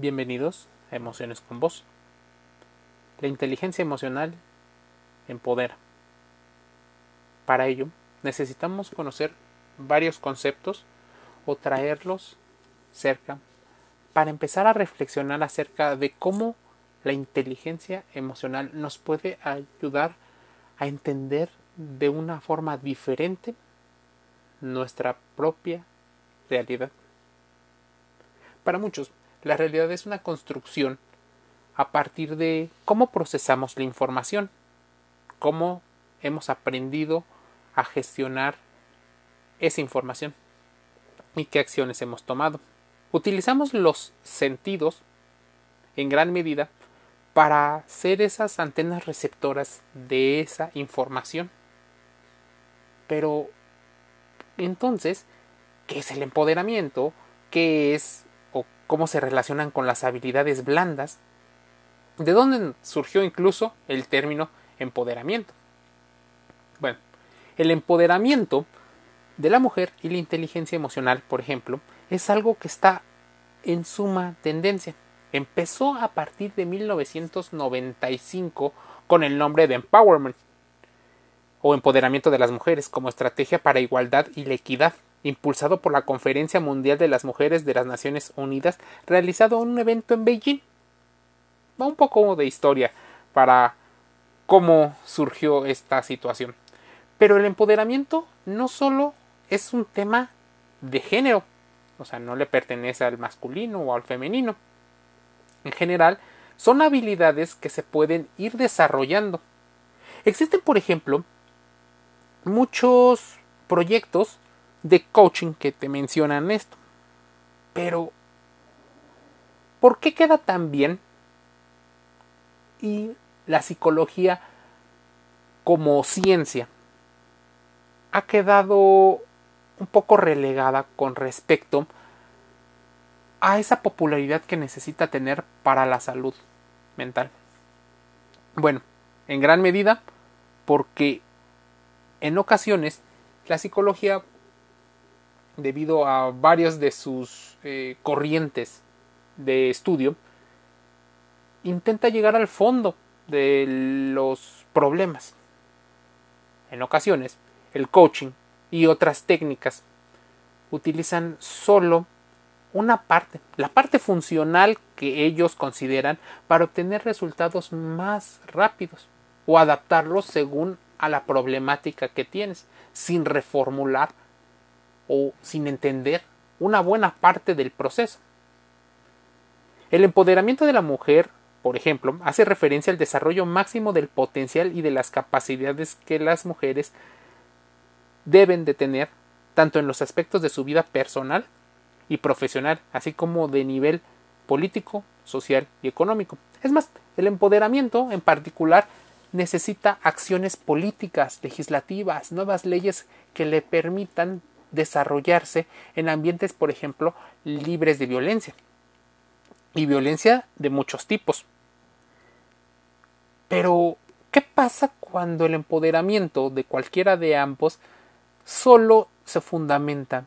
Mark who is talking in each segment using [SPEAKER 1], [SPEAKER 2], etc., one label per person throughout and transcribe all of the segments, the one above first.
[SPEAKER 1] Bienvenidos a Emociones con Vos. La inteligencia emocional empodera. Para ello, necesitamos conocer varios conceptos o traerlos cerca para empezar a reflexionar acerca de cómo la inteligencia emocional nos puede ayudar a entender de una forma diferente nuestra propia realidad. Para muchos, la realidad es una construcción a partir de cómo procesamos la información, cómo hemos aprendido a gestionar esa información y qué acciones hemos tomado. Utilizamos los sentidos en gran medida para ser esas antenas receptoras de esa información. Pero entonces, ¿qué es el empoderamiento? ¿Qué es cómo se relacionan con las habilidades blandas? ¿De dónde surgió incluso el término empoderamiento? Bueno, el empoderamiento de la mujer y la inteligencia emocional, por ejemplo, es algo que está en suma tendencia. Empezó a partir de 1995 con el nombre de Empowerment o Empoderamiento de las Mujeres como estrategia para igualdad y la equidad, impulsado por la Conferencia Mundial de las Mujeres de las Naciones Unidas, realizado en un evento en Beijing. Va un poco de historia para cómo surgió esta situación. Pero el empoderamiento no solo es un tema de género, o sea, no le pertenece al masculino o al femenino. En general, son habilidades que se pueden ir desarrollando. Existen, por ejemplo, muchos proyectos de coaching que te mencionan esto. Pero, ¿por qué queda tan bien? Y la psicología como ciencia ha quedado un poco relegada con respecto a esa popularidad que necesita tener para la salud mental. Bueno, en gran medida porque en ocasiones la psicología, debido a varias de sus eh, corrientes de estudio, intenta llegar al fondo de los problemas. En ocasiones, el coaching y otras técnicas utilizan solo una parte, la parte funcional que ellos consideran para obtener resultados más rápidos o adaptarlos según a la problemática que tienes, sin reformular o sin entender una buena parte del proceso. El empoderamiento de la mujer, por ejemplo, hace referencia al desarrollo máximo del potencial y de las capacidades que las mujeres deben de tener, tanto en los aspectos de su vida personal y profesional, así como de nivel político, social y económico. Es más, el empoderamiento en particular necesita acciones políticas, legislativas, nuevas leyes que le permitan desarrollarse en ambientes, por ejemplo, libres de violencia. Y violencia de muchos tipos. Pero, ¿qué pasa cuando el empoderamiento de cualquiera de ambos solo se fundamenta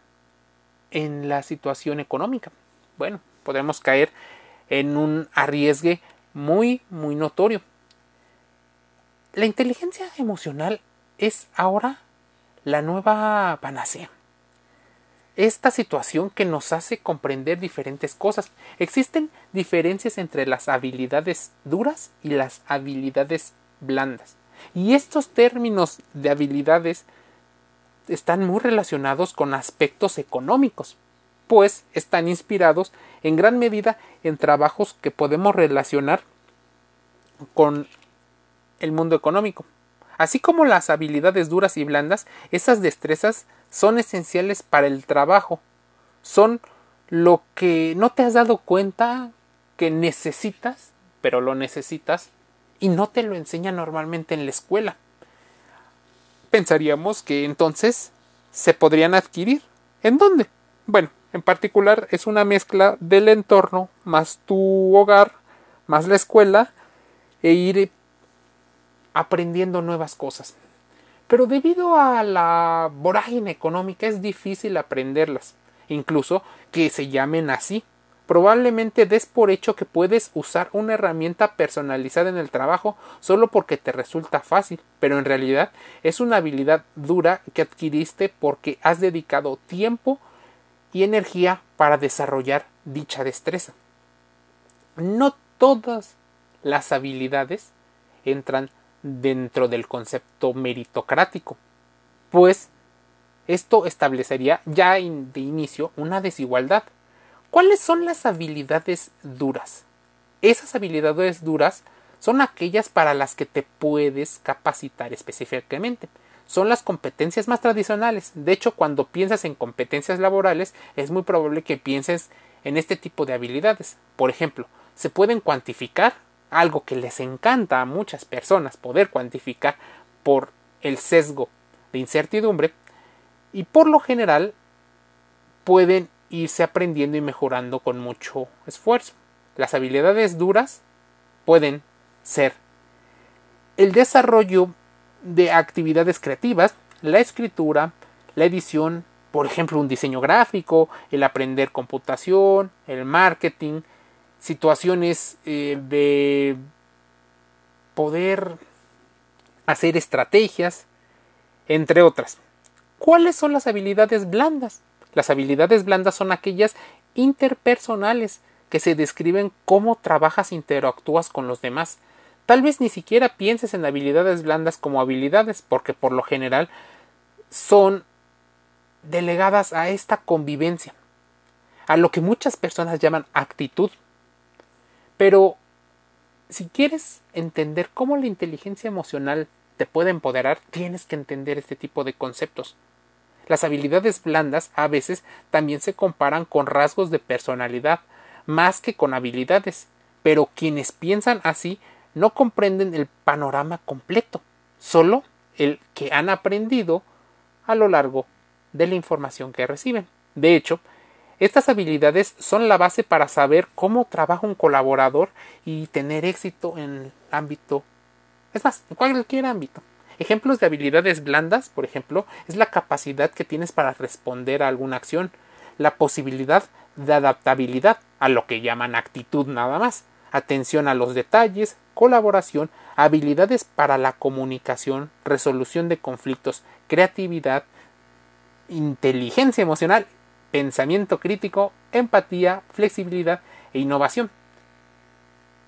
[SPEAKER 1] en la situación económica? Bueno, podemos caer en un arriesgue muy, muy notorio la inteligencia emocional es ahora la nueva panacea. Esta situación que nos hace comprender diferentes cosas. Existen diferencias entre las habilidades duras y las habilidades blandas. Y estos términos de habilidades están muy relacionados con aspectos económicos, pues están inspirados en gran medida en trabajos que podemos relacionar con el mundo económico. Así como las habilidades duras y blandas, esas destrezas son esenciales para el trabajo. Son lo que no te has dado cuenta que necesitas, pero lo necesitas y no te lo enseña normalmente en la escuela. Pensaríamos que entonces se podrían adquirir. ¿En dónde? Bueno, en particular es una mezcla del entorno más tu hogar, más la escuela e ir aprendiendo nuevas cosas. Pero debido a la vorágine económica es difícil aprenderlas, incluso que se llamen así, Probablemente des por hecho que puedes usar una herramienta personalizada en el trabajo solo porque te resulta fácil, pero en realidad es una habilidad dura que adquiriste porque has dedicado tiempo y energía para desarrollar dicha destreza. No todas las habilidades entran dentro del concepto meritocrático, pues esto establecería ya de inicio una desigualdad. ¿Cuáles son las habilidades duras? Esas habilidades duras son aquellas para las que te puedes capacitar específicamente. Son las competencias más tradicionales. De hecho, cuando piensas en competencias laborales, es muy probable que pienses en este tipo de habilidades. Por ejemplo, se pueden cuantificar, algo que les encanta a muchas personas poder cuantificar por el sesgo de incertidumbre, y por lo general pueden irse aprendiendo y mejorando con mucho esfuerzo. Las habilidades duras pueden ser el desarrollo de actividades creativas, la escritura, la edición, por ejemplo, un diseño gráfico, el aprender computación, el marketing, situaciones eh, de poder hacer estrategias, entre otras. ¿Cuáles son las habilidades blandas? Las habilidades blandas son aquellas interpersonales que se describen cómo trabajas e interactúas con los demás. Tal vez ni siquiera pienses en habilidades blandas como habilidades, porque por lo general son delegadas a esta convivencia, a lo que muchas personas llaman actitud. Pero si quieres entender cómo la inteligencia emocional te puede empoderar, tienes que entender este tipo de conceptos. Las habilidades blandas a veces también se comparan con rasgos de personalidad, más que con habilidades, pero quienes piensan así no comprenden el panorama completo, solo el que han aprendido a lo largo de la información que reciben. De hecho, estas habilidades son la base para saber cómo trabaja un colaborador y tener éxito en el ámbito, es más, en cualquier ámbito. Ejemplos de habilidades blandas, por ejemplo, es la capacidad que tienes para responder a alguna acción, la posibilidad de adaptabilidad, a lo que llaman actitud nada más, atención a los detalles, colaboración, habilidades para la comunicación, resolución de conflictos, creatividad, inteligencia emocional, pensamiento crítico, empatía, flexibilidad e innovación.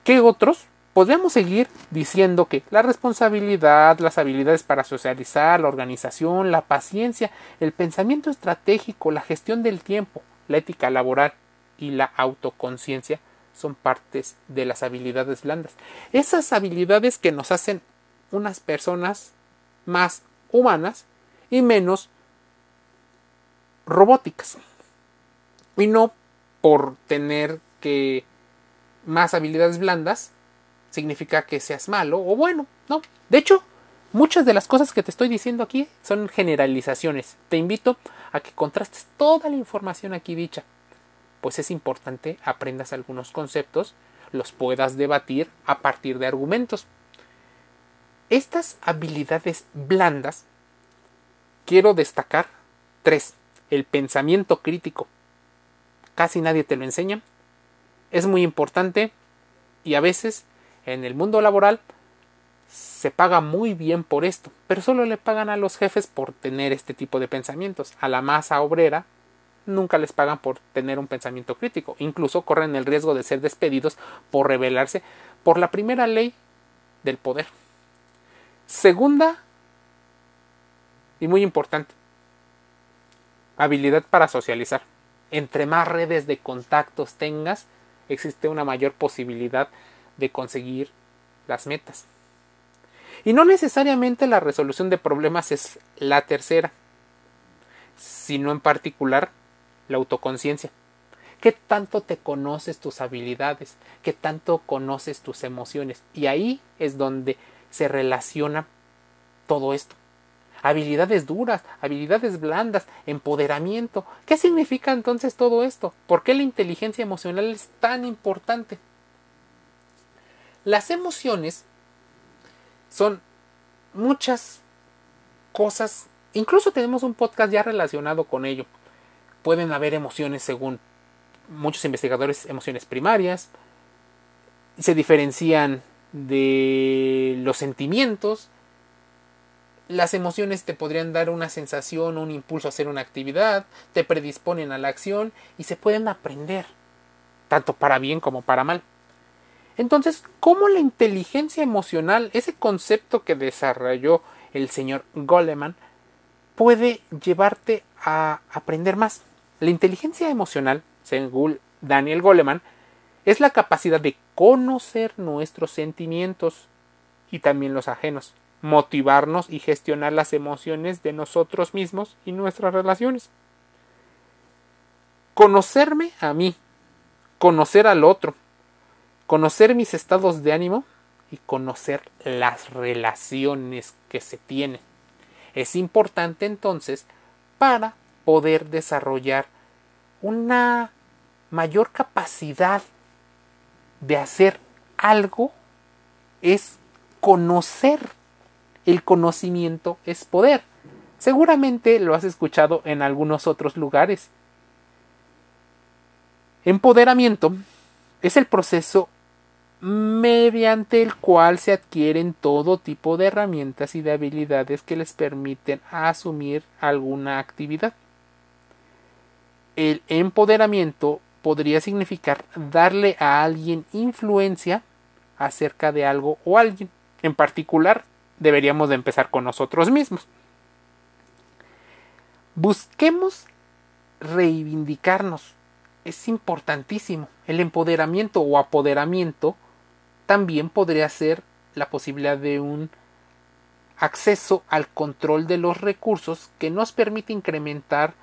[SPEAKER 1] ¿Qué otros? Podríamos seguir diciendo que la responsabilidad, las habilidades para socializar, la organización, la paciencia, el pensamiento estratégico, la gestión del tiempo, la ética laboral y la autoconciencia son partes de las habilidades blandas. Esas habilidades que nos hacen unas personas más humanas y menos robóticas. Y no por tener que más habilidades blandas significa que seas malo o bueno, no. De hecho, muchas de las cosas que te estoy diciendo aquí son generalizaciones. Te invito a que contrastes toda la información aquí dicha, pues es importante aprendas algunos conceptos, los puedas debatir a partir de argumentos. Estas habilidades blandas quiero destacar tres. El pensamiento crítico. Casi nadie te lo enseña. Es muy importante y a veces en el mundo laboral se paga muy bien por esto, pero solo le pagan a los jefes por tener este tipo de pensamientos. A la masa obrera nunca les pagan por tener un pensamiento crítico. Incluso corren el riesgo de ser despedidos por rebelarse por la primera ley del poder. Segunda, y muy importante, habilidad para socializar. Entre más redes de contactos tengas, existe una mayor posibilidad de conseguir las metas. Y no necesariamente la resolución de problemas es la tercera, sino en particular la autoconciencia. ¿Qué tanto te conoces tus habilidades? ¿Qué tanto conoces tus emociones? Y ahí es donde se relaciona todo esto. Habilidades duras, habilidades blandas, empoderamiento. ¿Qué significa entonces todo esto? ¿Por qué la inteligencia emocional es tan importante? Las emociones son muchas cosas, incluso tenemos un podcast ya relacionado con ello. Pueden haber emociones según muchos investigadores emociones primarias, se diferencian de los sentimientos, las emociones te podrían dar una sensación, un impulso a hacer una actividad, te predisponen a la acción y se pueden aprender, tanto para bien como para mal. Entonces, ¿cómo la inteligencia emocional, ese concepto que desarrolló el señor Goleman, puede llevarte a aprender más? La inteligencia emocional, según Daniel Goleman, es la capacidad de conocer nuestros sentimientos y también los ajenos, motivarnos y gestionar las emociones de nosotros mismos y nuestras relaciones. Conocerme a mí, conocer al otro, conocer mis estados de ánimo y conocer las relaciones que se tienen. Es importante entonces para poder desarrollar una mayor capacidad de hacer algo es conocer. El conocimiento es poder. Seguramente lo has escuchado en algunos otros lugares. Empoderamiento es el proceso mediante el cual se adquieren todo tipo de herramientas y de habilidades que les permiten asumir alguna actividad. El empoderamiento podría significar darle a alguien influencia acerca de algo o alguien. En particular, deberíamos de empezar con nosotros mismos. Busquemos reivindicarnos. Es importantísimo. El empoderamiento o apoderamiento también podría ser la posibilidad de un acceso al control de los recursos que nos permite incrementar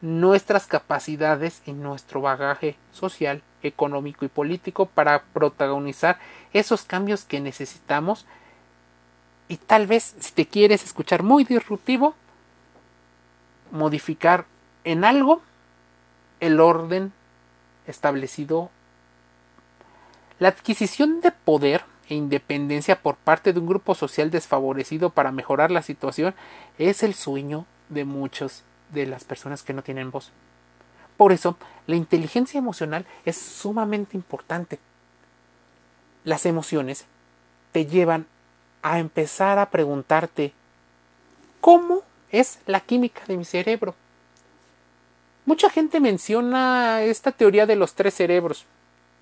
[SPEAKER 1] nuestras capacidades y nuestro bagaje social, económico y político para protagonizar esos cambios que necesitamos y tal vez si te quieres escuchar muy disruptivo modificar en algo el orden establecido la adquisición de poder e independencia por parte de un grupo social desfavorecido para mejorar la situación es el sueño de muchos de las personas que no tienen voz. Por eso, la inteligencia emocional es sumamente importante. Las emociones te llevan a empezar a preguntarte ¿cómo es la química de mi cerebro? Mucha gente menciona esta teoría de los tres cerebros.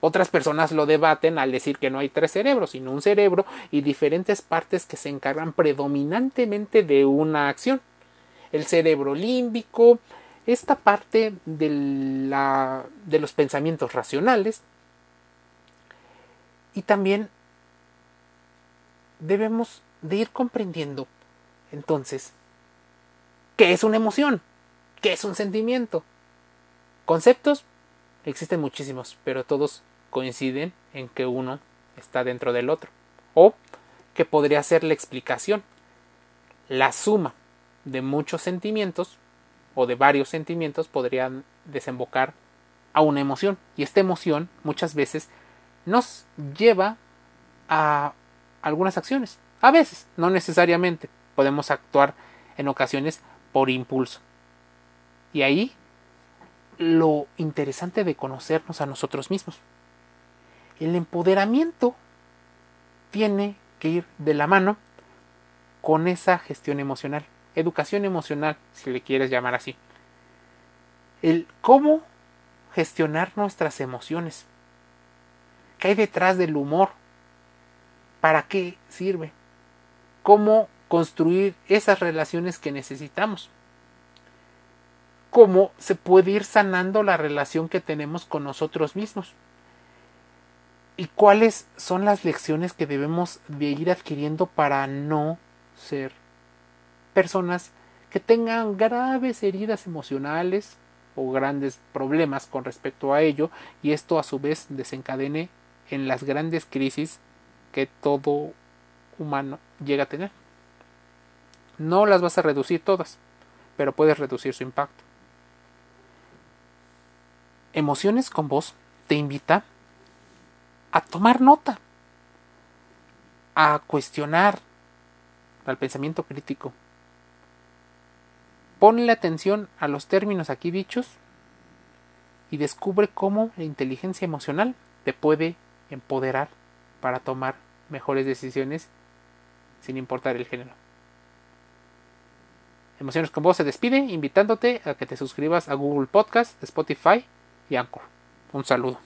[SPEAKER 1] Otras personas lo debaten al decir que no hay tres cerebros, sino un cerebro y diferentes partes que se encargan predominantemente de una acción el cerebro límbico, esta parte de, la, de los pensamientos racionales. Y también debemos de ir comprendiendo entonces qué es una emoción, qué es un sentimiento. Conceptos existen muchísimos, pero todos coinciden en que uno está dentro del otro o que podría ser la explicación, la suma de muchos sentimientos o de varios sentimientos podrían desembocar a una emoción. Y esta emoción muchas veces nos lleva a algunas acciones. A veces, no necesariamente. Podemos actuar en ocasiones por impulso. Y ahí lo interesante de conocernos a nosotros mismos. El empoderamiento tiene que ir de la mano con esa gestión emocional educación emocional, si le quieres llamar así. El cómo gestionar nuestras emociones. ¿Qué hay detrás del humor? ¿Para qué sirve? ¿Cómo construir esas relaciones que necesitamos? ¿Cómo se puede ir sanando la relación que tenemos con nosotros mismos? ¿Y cuáles son las lecciones que debemos de ir adquiriendo para no ser personas que tengan graves heridas emocionales o grandes problemas con respecto a ello y esto a su vez desencadene en las grandes crisis que todo humano llega a tener. No las vas a reducir todas, pero puedes reducir su impacto. Emociones con voz te invita a tomar nota, a cuestionar al pensamiento crítico, Ponle atención a los términos aquí dichos y descubre cómo la inteligencia emocional te puede empoderar para tomar mejores decisiones sin importar el género. Emociones con Voz se despide invitándote a que te suscribas a Google Podcast, Spotify y Anchor. Un saludo.